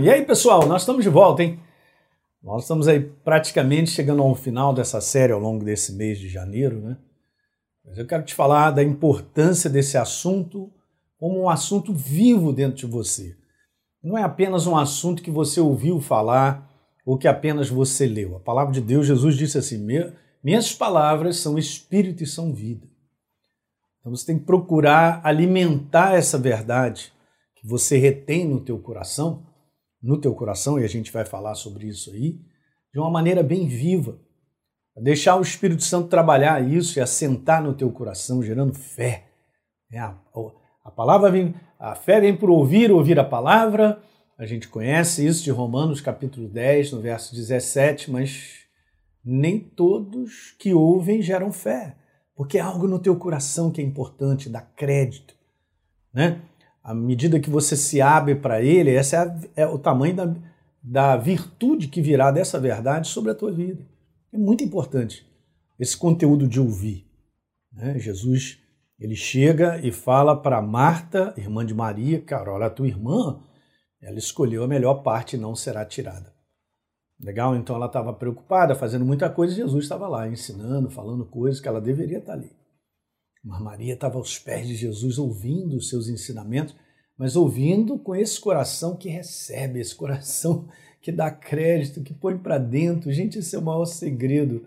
E aí, pessoal, nós estamos de volta, hein? Nós estamos aí praticamente chegando ao final dessa série ao longo desse mês de janeiro, né? Mas eu quero te falar da importância desse assunto como um assunto vivo dentro de você. Não é apenas um assunto que você ouviu falar ou que apenas você leu. A palavra de Deus, Jesus disse assim: Minhas palavras são espírito e são vida. Então você tem que procurar alimentar essa verdade que você retém no teu coração no teu coração, e a gente vai falar sobre isso aí, de uma maneira bem viva. Deixar o Espírito Santo trabalhar isso e assentar no teu coração, gerando fé. É, a, a palavra vem, a fé vem por ouvir, ouvir a palavra. A gente conhece isso de Romanos capítulo 10, no verso 17, mas nem todos que ouvem geram fé, porque é algo no teu coração que é importante, dá crédito, né? À medida que você se abre para ele, esse é, a, é, o tamanho da, da virtude que virá dessa verdade sobre a tua vida. É muito importante esse conteúdo de ouvir. Né? Jesus ele chega e fala para Marta, irmã de Maria, cara, olha, a tua irmã, ela escolheu a melhor parte e não será tirada. Legal? Então ela estava preocupada, fazendo muita coisa, e Jesus estava lá ensinando, falando coisas que ela deveria estar ali. Mas Maria estava aos pés de Jesus ouvindo os seus ensinamentos, mas ouvindo com esse coração que recebe, esse coração que dá crédito, que põe para dentro. Gente, esse é o maior segredo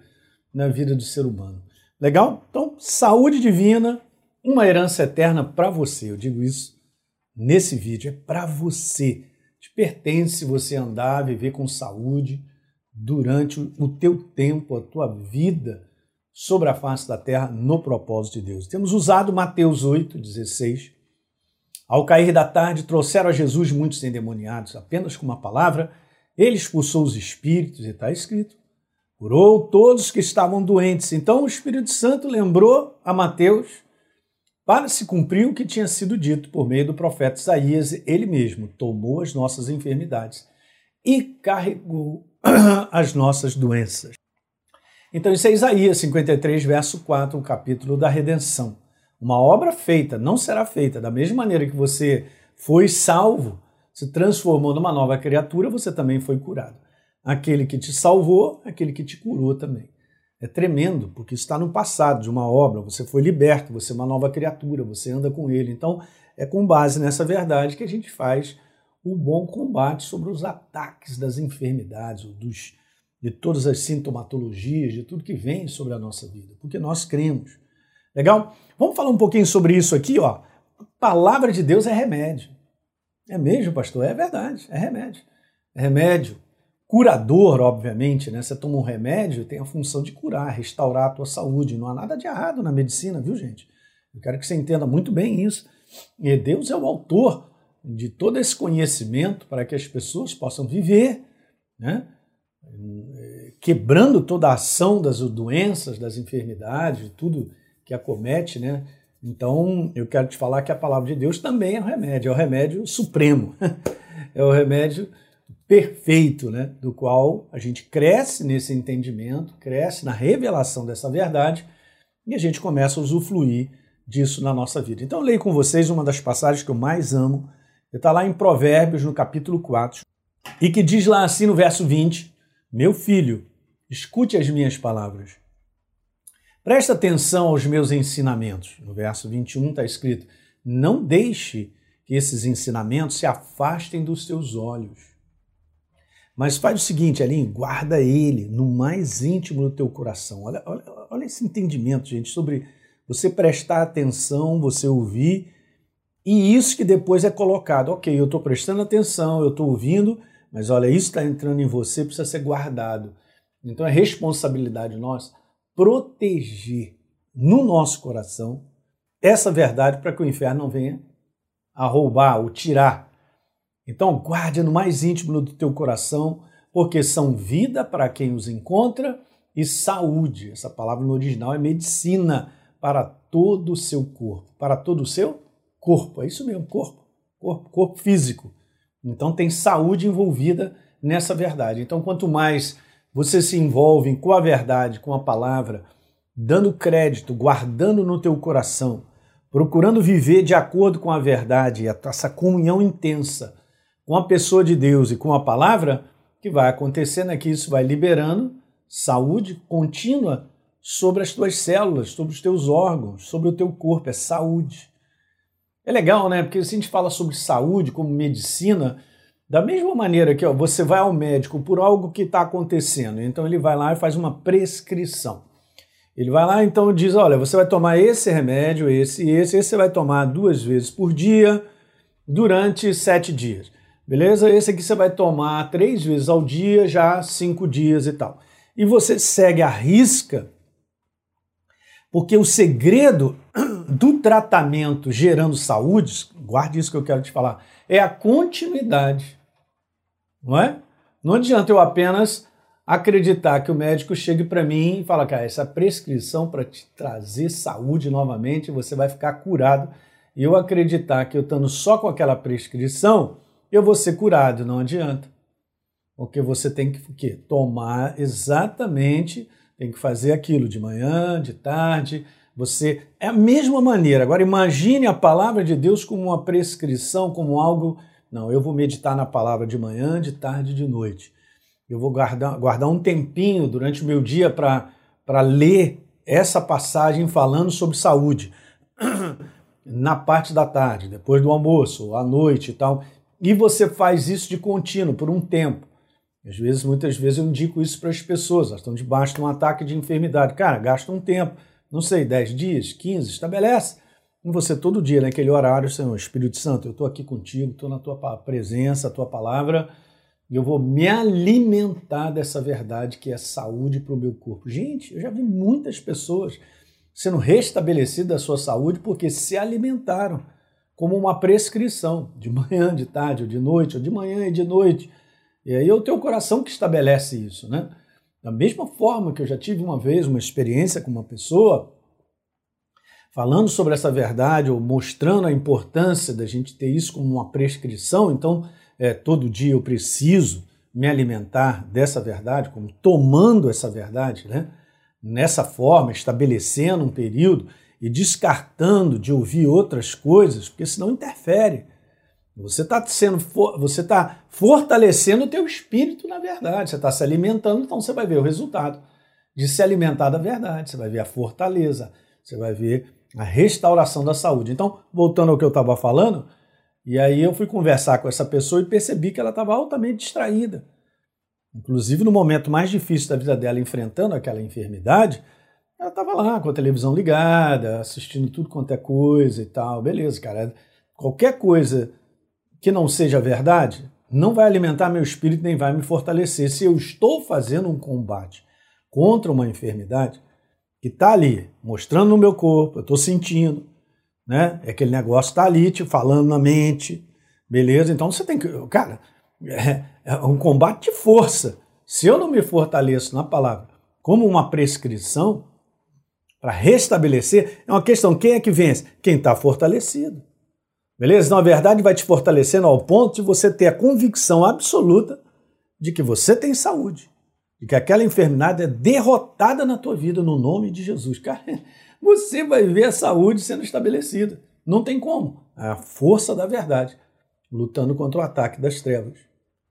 na vida do ser humano. Legal? Então, saúde divina, uma herança eterna para você. Eu digo isso nesse vídeo, é para você. Te pertence você andar, viver com saúde durante o teu tempo, a tua vida sobre a face da terra no propósito de Deus. Temos usado Mateus 8, 16. Ao cair da tarde, trouxeram a Jesus muitos endemoniados, apenas com uma palavra. Ele expulsou os espíritos, e está escrito. Curou todos que estavam doentes. Então o Espírito Santo lembrou a Mateus para se cumprir o que tinha sido dito por meio do profeta Isaías, ele mesmo tomou as nossas enfermidades e carregou as nossas doenças. Então, isso é Isaías 53, verso 4, o capítulo da redenção. Uma obra feita não será feita. Da mesma maneira que você foi salvo, se transformou numa nova criatura, você também foi curado. Aquele que te salvou, aquele que te curou também. É tremendo, porque está no passado de uma obra. Você foi liberto, você é uma nova criatura, você anda com ele. Então, é com base nessa verdade que a gente faz o bom combate sobre os ataques das enfermidades, dos de todas as sintomatologias, de tudo que vem sobre a nossa vida, porque nós cremos. Legal? Vamos falar um pouquinho sobre isso aqui, ó. A palavra de Deus é remédio. É mesmo, pastor? É verdade, é remédio. É remédio curador, obviamente, né? Você toma um remédio, tem a função de curar, restaurar a tua saúde. Não há nada de errado na medicina, viu, gente? Eu quero que você entenda muito bem isso. E Deus é o autor de todo esse conhecimento para que as pessoas possam viver, né? Quebrando toda a ação das doenças, das enfermidades, de tudo que acomete, né? Então, eu quero te falar que a palavra de Deus também é o remédio, é o remédio supremo, é o remédio perfeito, né? Do qual a gente cresce nesse entendimento, cresce na revelação dessa verdade e a gente começa a usufruir disso na nossa vida. Então, leio com vocês uma das passagens que eu mais amo, está lá em Provérbios, no capítulo 4, e que diz lá assim no verso 20: meu filho, escute as minhas palavras. Presta atenção aos meus ensinamentos. No verso 21 está escrito: Não deixe que esses ensinamentos se afastem dos teus olhos. Mas faz o seguinte, Aline, guarda ele no mais íntimo do teu coração. Olha, olha, olha esse entendimento, gente, sobre você prestar atenção, você ouvir, e isso que depois é colocado. Ok, eu estou prestando atenção, eu estou ouvindo, mas olha, isso está entrando em você, precisa ser guardado. Então é responsabilidade nossa proteger no nosso coração essa verdade para que o inferno não venha a roubar ou tirar. Então guarde no mais íntimo do teu coração, porque são vida para quem os encontra e saúde. Essa palavra no original é medicina para todo o seu corpo, para todo o seu corpo. É isso mesmo, corpo, corpo, corpo físico. Então tem saúde envolvida nessa verdade. Então quanto mais você se envolve com a verdade, com a palavra, dando crédito, guardando no teu coração, procurando viver de acordo com a verdade, essa comunhão intensa, com a pessoa de Deus e com a palavra, que vai acontecendo é que isso vai liberando saúde contínua sobre as tuas células, sobre os teus órgãos, sobre o teu corpo, é saúde. É legal, né? Porque se a gente fala sobre saúde como medicina, da mesma maneira que ó, você vai ao médico por algo que está acontecendo, então ele vai lá e faz uma prescrição. Ele vai lá então diz: olha, você vai tomar esse remédio, esse e esse, esse você vai tomar duas vezes por dia durante sete dias. Beleza? Esse aqui você vai tomar três vezes ao dia, já cinco dias e tal. E você segue a risca, porque o segredo do tratamento gerando saúde, guarde isso que eu quero te falar, é a continuidade. Não é? Não adianta eu apenas acreditar que o médico chegue para mim e fala, cara, essa prescrição para te trazer saúde novamente, você vai ficar curado. E eu acreditar que eu estando só com aquela prescrição, eu vou ser curado. Não adianta. Porque você tem que, que tomar exatamente, tem que fazer aquilo de manhã, de tarde. Você é a mesma maneira. Agora imagine a palavra de Deus como uma prescrição, como algo não, eu vou meditar na palavra de manhã, de tarde e de noite. Eu vou guardar, guardar um tempinho durante o meu dia para ler essa passagem falando sobre saúde. Na parte da tarde, depois do almoço, à noite e tal. E você faz isso de contínuo, por um tempo. Às vezes, muitas vezes eu indico isso para as pessoas, elas estão debaixo de um ataque de enfermidade. Cara, gasta um tempo, não sei, 10 dias, 15, estabelece com você todo dia, naquele horário, Senhor, Espírito Santo, eu estou aqui contigo, estou na tua presença, a tua palavra, e eu vou me alimentar dessa verdade que é saúde para o meu corpo. Gente, eu já vi muitas pessoas sendo restabelecidas da sua saúde porque se alimentaram como uma prescrição, de manhã, de tarde, ou de noite, ou de manhã e de noite. E aí é o teu coração que estabelece isso, né? Da mesma forma que eu já tive uma vez uma experiência com uma pessoa falando sobre essa verdade ou mostrando a importância da gente ter isso como uma prescrição, então é, todo dia eu preciso me alimentar dessa verdade, como tomando essa verdade, né? nessa forma, estabelecendo um período e descartando de ouvir outras coisas, porque senão interfere. Você está sendo, você está fortalecendo o teu espírito na verdade. Você está se alimentando, então você vai ver o resultado de se alimentar da verdade. Você vai ver a fortaleza, você vai ver a restauração da saúde. Então, voltando ao que eu estava falando, e aí eu fui conversar com essa pessoa e percebi que ela estava altamente distraída. Inclusive, no momento mais difícil da vida dela, enfrentando aquela enfermidade, ela estava lá com a televisão ligada, assistindo tudo quanto é coisa e tal. Beleza, cara. Qualquer coisa que não seja verdade não vai alimentar meu espírito nem vai me fortalecer. Se eu estou fazendo um combate contra uma enfermidade, que está ali, mostrando no meu corpo, eu estou sentindo, né? É aquele negócio está ali, te falando na mente, beleza? Então você tem que, cara, é, é um combate de força. Se eu não me fortaleço na palavra como uma prescrição para restabelecer, é uma questão quem é que vence? Quem está fortalecido. Beleza? Então a verdade vai te fortalecendo ao ponto de você ter a convicção absoluta de que você tem saúde e que aquela enfermidade é derrotada na tua vida no nome de Jesus. Cara, você vai ver a saúde sendo estabelecida. Não tem como. É a força da verdade lutando contra o ataque das trevas.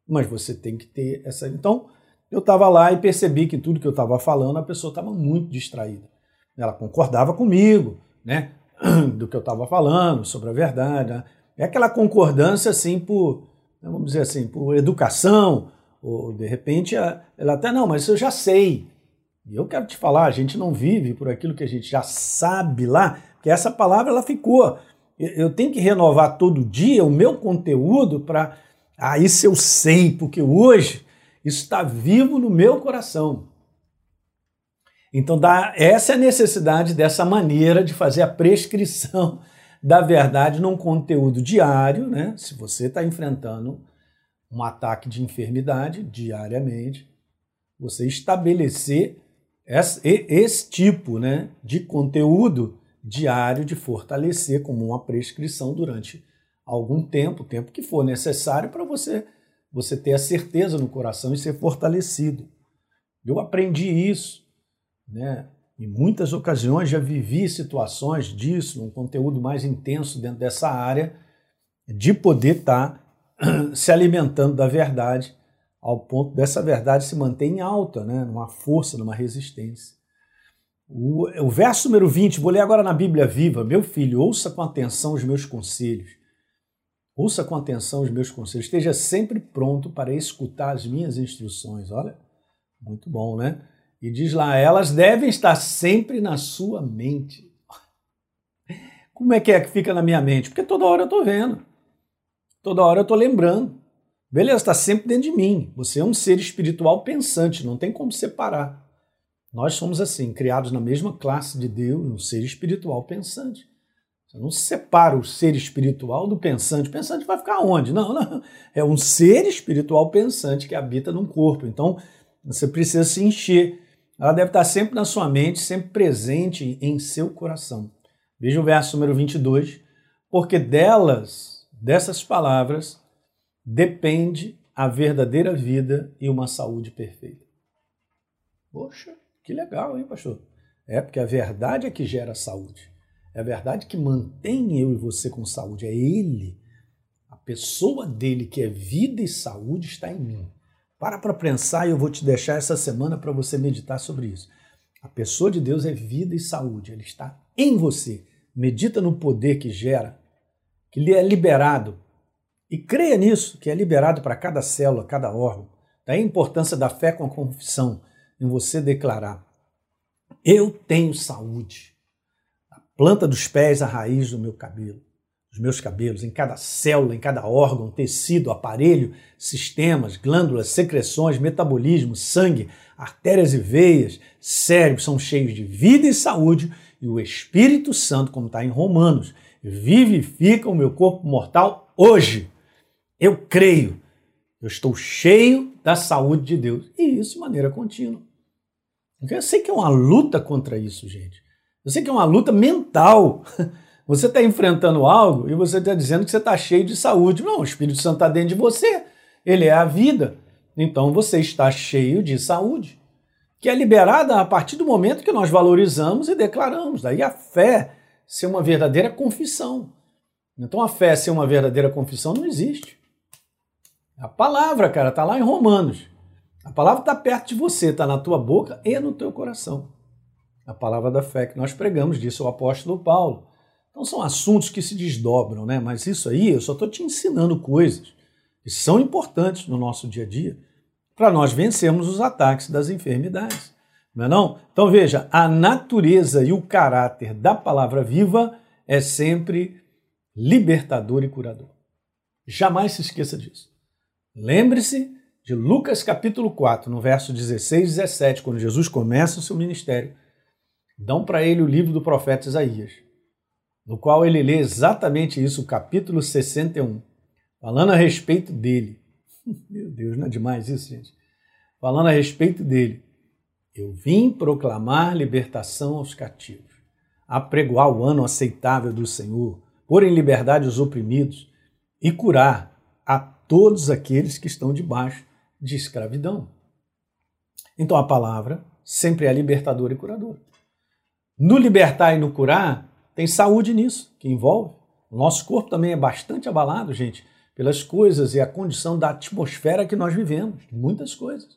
Mas você tem que ter essa. Então, eu estava lá e percebi que tudo que eu estava falando, a pessoa estava muito distraída. Ela concordava comigo, né? Do que eu estava falando sobre a verdade. Né? É aquela concordância assim por, vamos dizer assim, por educação, ou de repente ela até, não, mas eu já sei. E eu quero te falar, a gente não vive por aquilo que a gente já sabe lá, que essa palavra ela ficou. Eu tenho que renovar todo dia o meu conteúdo para. Ah, isso eu sei, porque hoje isso está vivo no meu coração. Então, dá, essa é a necessidade dessa maneira de fazer a prescrição da verdade num conteúdo diário, né? Se você está enfrentando um ataque de enfermidade diariamente, você estabelecer esse, esse tipo né, de conteúdo diário de fortalecer como uma prescrição durante algum tempo, o tempo que for necessário para você você ter a certeza no coração e ser fortalecido. Eu aprendi isso, né? Em muitas ocasiões já vivi situações disso, um conteúdo mais intenso dentro dessa área, de poder estar tá se alimentando da verdade, ao ponto dessa verdade se manter em alta, né? numa força, numa resistência. O, o verso número 20, vou ler agora na Bíblia Viva. Meu filho, ouça com atenção os meus conselhos. Ouça com atenção os meus conselhos. Esteja sempre pronto para escutar as minhas instruções. Olha, muito bom, né? E diz lá, elas devem estar sempre na sua mente. Como é que é que fica na minha mente? Porque toda hora eu estou vendo. Toda hora eu estou lembrando. Beleza, está sempre dentro de mim. Você é um ser espiritual pensante, não tem como separar. Nós somos assim, criados na mesma classe de Deus, um ser espiritual pensante. Você não separa o ser espiritual do pensante. O pensante vai ficar onde? Não, não. É um ser espiritual pensante que habita num corpo. Então, você precisa se encher. Ela deve estar sempre na sua mente, sempre presente em seu coração. Veja o verso número 22. Porque delas Dessas palavras depende a verdadeira vida e uma saúde perfeita. Poxa, que legal, hein, pastor? É porque a verdade é que gera saúde. É a verdade que mantém eu e você com saúde. É Ele, a pessoa dele que é vida e saúde está em mim. Para para pensar e eu vou te deixar essa semana para você meditar sobre isso. A pessoa de Deus é vida e saúde. Ele está em você. Medita no poder que gera que lhe é liberado. E creia nisso, que é liberado para cada célula, cada órgão. Daí a importância da fé com a confissão, em você declarar: Eu tenho saúde. A planta dos pés, a raiz do meu cabelo, dos meus cabelos, em cada célula, em cada órgão, tecido, aparelho, sistemas, glândulas, secreções, metabolismo, sangue, artérias e veias, cérebro são cheios de vida e saúde, e o Espírito Santo, como está em Romanos, vivifica o meu corpo mortal hoje. Eu creio. Eu estou cheio da saúde de Deus. E isso de maneira contínua. Eu sei que é uma luta contra isso, gente. Eu sei que é uma luta mental. Você está enfrentando algo e você está dizendo que você está cheio de saúde. Não, o Espírito Santo está dentro de você. Ele é a vida. Então você está cheio de saúde, que é liberada a partir do momento que nós valorizamos e declaramos. Daí a fé ser uma verdadeira confissão. Então a fé ser uma verdadeira confissão não existe. A palavra, cara, está lá em Romanos. A palavra está perto de você, está na tua boca e no teu coração. A palavra da fé que nós pregamos, disse o apóstolo Paulo. Então são assuntos que se desdobram, né? Mas isso aí eu só estou te ensinando coisas que são importantes no nosso dia a dia para nós vencermos os ataques das enfermidades. Não é não? Então veja, a natureza e o caráter da palavra viva é sempre libertador e curador. Jamais se esqueça disso. Lembre-se de Lucas capítulo 4, no verso 16 e 17, quando Jesus começa o seu ministério. Dão para ele o livro do profeta Isaías, no qual ele lê exatamente isso, capítulo 61, falando a respeito dele. Meu Deus, não é demais isso, gente? Falando a respeito dele. Eu vim proclamar libertação aos cativos, apregoar o ano aceitável do Senhor, pôr em liberdade os oprimidos e curar a todos aqueles que estão debaixo de escravidão. Então a palavra sempre é libertadora e curadora. No libertar e no curar, tem saúde nisso, que envolve. O nosso corpo também é bastante abalado, gente, pelas coisas e a condição da atmosfera que nós vivemos, muitas coisas.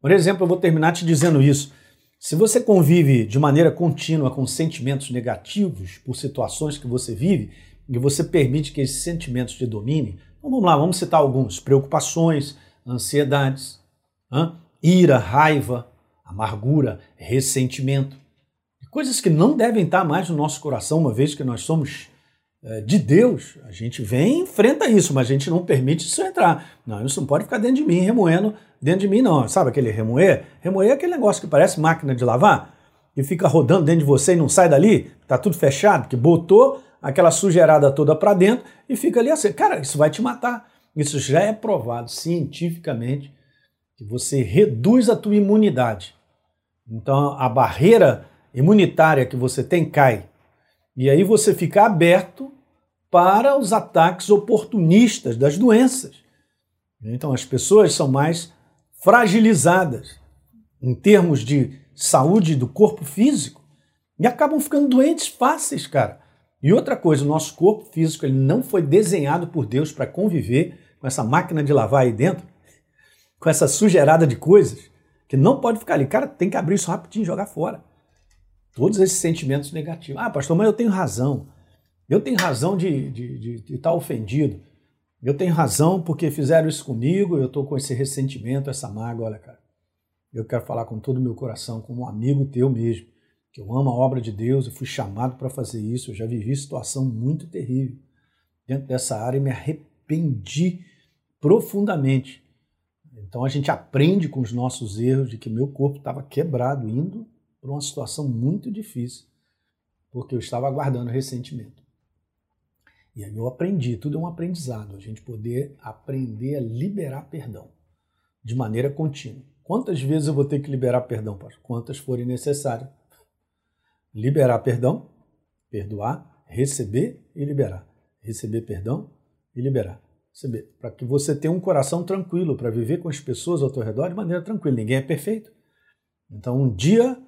Por exemplo, eu vou terminar te dizendo isso. Se você convive de maneira contínua com sentimentos negativos por situações que você vive e você permite que esses sentimentos te dominem, então vamos lá, vamos citar alguns: preocupações, ansiedades, ira, raiva, amargura, ressentimento. Coisas que não devem estar mais no nosso coração, uma vez que nós somos é, de Deus, a gente vem e enfrenta isso, mas a gente não permite isso entrar. Não, isso não pode ficar dentro de mim, remoendo dentro de mim, não. Sabe aquele remoer? Remoer é aquele negócio que parece máquina de lavar, que fica rodando dentro de você e não sai dali, tá tudo fechado, que botou aquela sujeirada toda para dentro e fica ali assim. Cara, isso vai te matar. Isso já é provado cientificamente que você reduz a tua imunidade. Então a barreira imunitária que você tem cai. E aí você fica aberto para os ataques oportunistas das doenças. Então as pessoas são mais fragilizadas em termos de saúde do corpo físico e acabam ficando doentes fáceis, cara. E outra coisa, o nosso corpo físico ele não foi desenhado por Deus para conviver com essa máquina de lavar aí dentro, com essa sujeirada de coisas, que não pode ficar ali. Cara, tem que abrir isso rapidinho e jogar fora. Todos esses sentimentos negativos. Ah, pastor, mas eu tenho razão. Eu tenho razão de, de, de, de estar ofendido. Eu tenho razão porque fizeram isso comigo, eu estou com esse ressentimento, essa mágoa. Olha, cara, eu quero falar com todo o meu coração, como um amigo teu mesmo, que eu amo a obra de Deus, eu fui chamado para fazer isso, eu já vivi situação muito terrível dentro dessa área e me arrependi profundamente. Então a gente aprende com os nossos erros de que meu corpo estava quebrado, indo para uma situação muito difícil, porque eu estava aguardando ressentimento. E aí eu aprendi, tudo é um aprendizado, a gente poder aprender a liberar perdão de maneira contínua. Quantas vezes eu vou ter que liberar perdão, pastor? Quantas forem necessárias. Liberar perdão, perdoar, receber e liberar. Receber perdão e liberar. Para que você tenha um coração tranquilo, para viver com as pessoas ao teu redor de maneira tranquila. Ninguém é perfeito. Então, um dia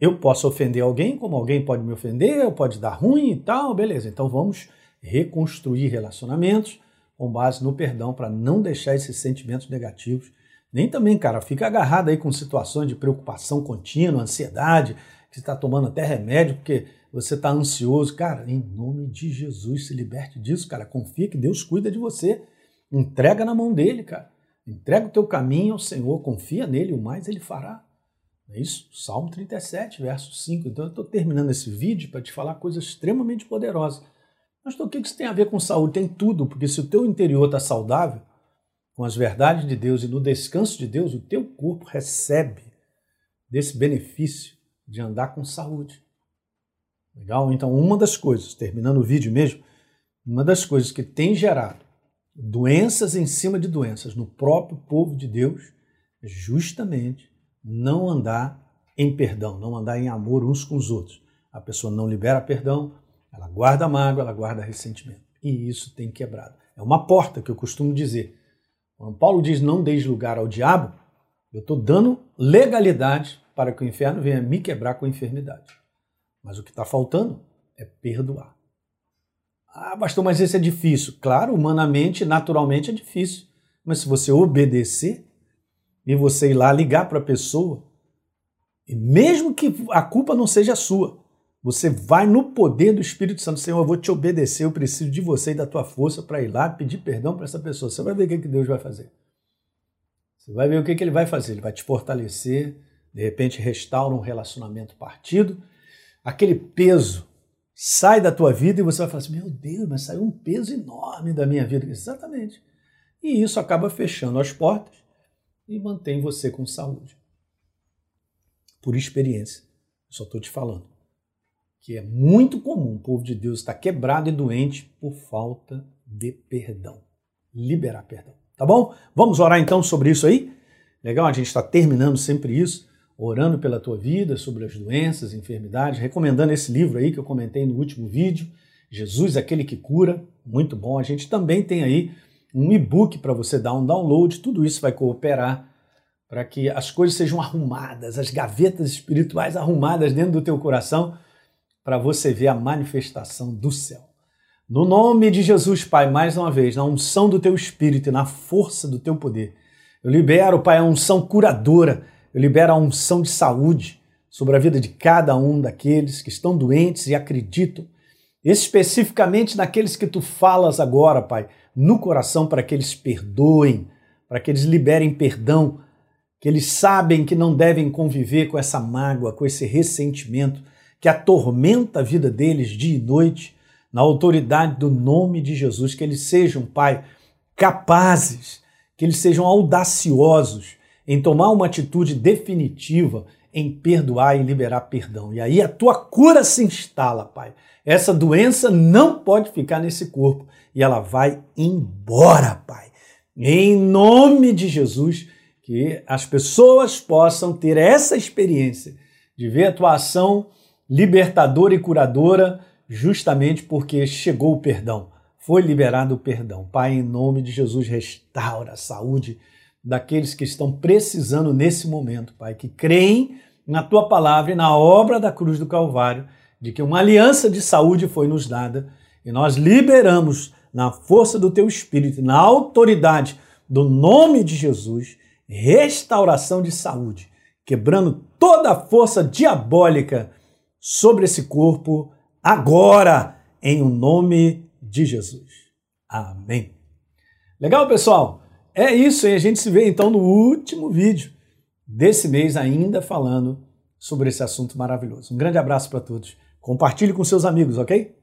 eu posso ofender alguém, como alguém pode me ofender, pode dar ruim e tal, beleza. Então, vamos reconstruir relacionamentos com base no perdão, para não deixar esses sentimentos negativos nem também, cara, fica agarrado aí com situações de preocupação contínua, ansiedade, que você está tomando até remédio porque você está ansioso. Cara, em nome de Jesus, se liberte disso, cara. Confia que Deus cuida de você. Entrega na mão dele, cara. Entrega o teu caminho ao Senhor, confia nele, o mais ele fará. É isso? Salmo 37, verso 5. Então eu estou terminando esse vídeo para te falar coisas extremamente poderosas. Mas então, o que isso tem a ver com saúde? Tem tudo, porque se o teu interior está saudável, com as verdades de Deus e no descanso de Deus, o teu corpo recebe desse benefício de andar com saúde. Legal? Então, uma das coisas, terminando o vídeo mesmo, uma das coisas que tem gerado doenças em cima de doenças no próprio povo de Deus é justamente não andar em perdão, não andar em amor uns com os outros. A pessoa não libera perdão, ela guarda mágoa, ela guarda ressentimento. E isso tem quebrado. É uma porta que eu costumo dizer. Quando Paulo diz não deis lugar ao diabo, eu estou dando legalidade para que o inferno venha me quebrar com a enfermidade. Mas o que está faltando é perdoar. Ah, pastor, mas isso é difícil. Claro, humanamente, naturalmente é difícil. Mas se você obedecer e você ir lá ligar para a pessoa, e mesmo que a culpa não seja sua, você vai no poder do Espírito Santo, Senhor, eu vou te obedecer, eu preciso de você e da tua força para ir lá pedir perdão para essa pessoa. Você vai ver o que Deus vai fazer. Você vai ver o que ele vai fazer. Ele vai te fortalecer, de repente restaura um relacionamento partido. Aquele peso sai da tua vida e você vai falar assim: meu Deus, mas saiu um peso enorme da minha vida. Exatamente. E isso acaba fechando as portas e mantém você com saúde. Por experiência. Só estou te falando que é muito comum o povo de Deus estar quebrado e doente por falta de perdão. Liberar perdão. Tá bom? Vamos orar então sobre isso aí? Legal, a gente está terminando sempre isso, orando pela tua vida, sobre as doenças, enfermidades, recomendando esse livro aí que eu comentei no último vídeo, Jesus, aquele que cura. Muito bom. A gente também tem aí um e-book para você dar um download, tudo isso vai cooperar para que as coisas sejam arrumadas, as gavetas espirituais arrumadas dentro do teu coração para você ver a manifestação do céu. No nome de Jesus, Pai, mais uma vez, na unção do teu espírito e na força do teu poder, eu libero, Pai, a unção curadora, eu libero a unção de saúde sobre a vida de cada um daqueles que estão doentes e acreditam, especificamente naqueles que tu falas agora, Pai, no coração para que eles perdoem, para que eles liberem perdão, que eles sabem que não devem conviver com essa mágoa, com esse ressentimento, que atormenta a vida deles dia e noite, na autoridade do nome de Jesus, que eles sejam, Pai, capazes, que eles sejam audaciosos em tomar uma atitude definitiva em perdoar e liberar perdão. E aí a tua cura se instala, Pai. Essa doença não pode ficar nesse corpo e ela vai embora, Pai. Em nome de Jesus, que as pessoas possam ter essa experiência de ver a tua ação libertadora e curadora, justamente porque chegou o perdão, foi liberado o perdão. Pai, em nome de Jesus, restaura a saúde daqueles que estão precisando nesse momento, Pai, que creem na tua palavra e na obra da cruz do Calvário, de que uma aliança de saúde foi nos dada e nós liberamos na força do teu espírito, na autoridade do nome de Jesus, restauração de saúde, quebrando toda a força diabólica sobre esse corpo agora, em o nome de Jesus. Amém. Legal, pessoal? É isso, e a gente se vê então no último vídeo desse mês, ainda falando sobre esse assunto maravilhoso. Um grande abraço para todos. Compartilhe com seus amigos, ok?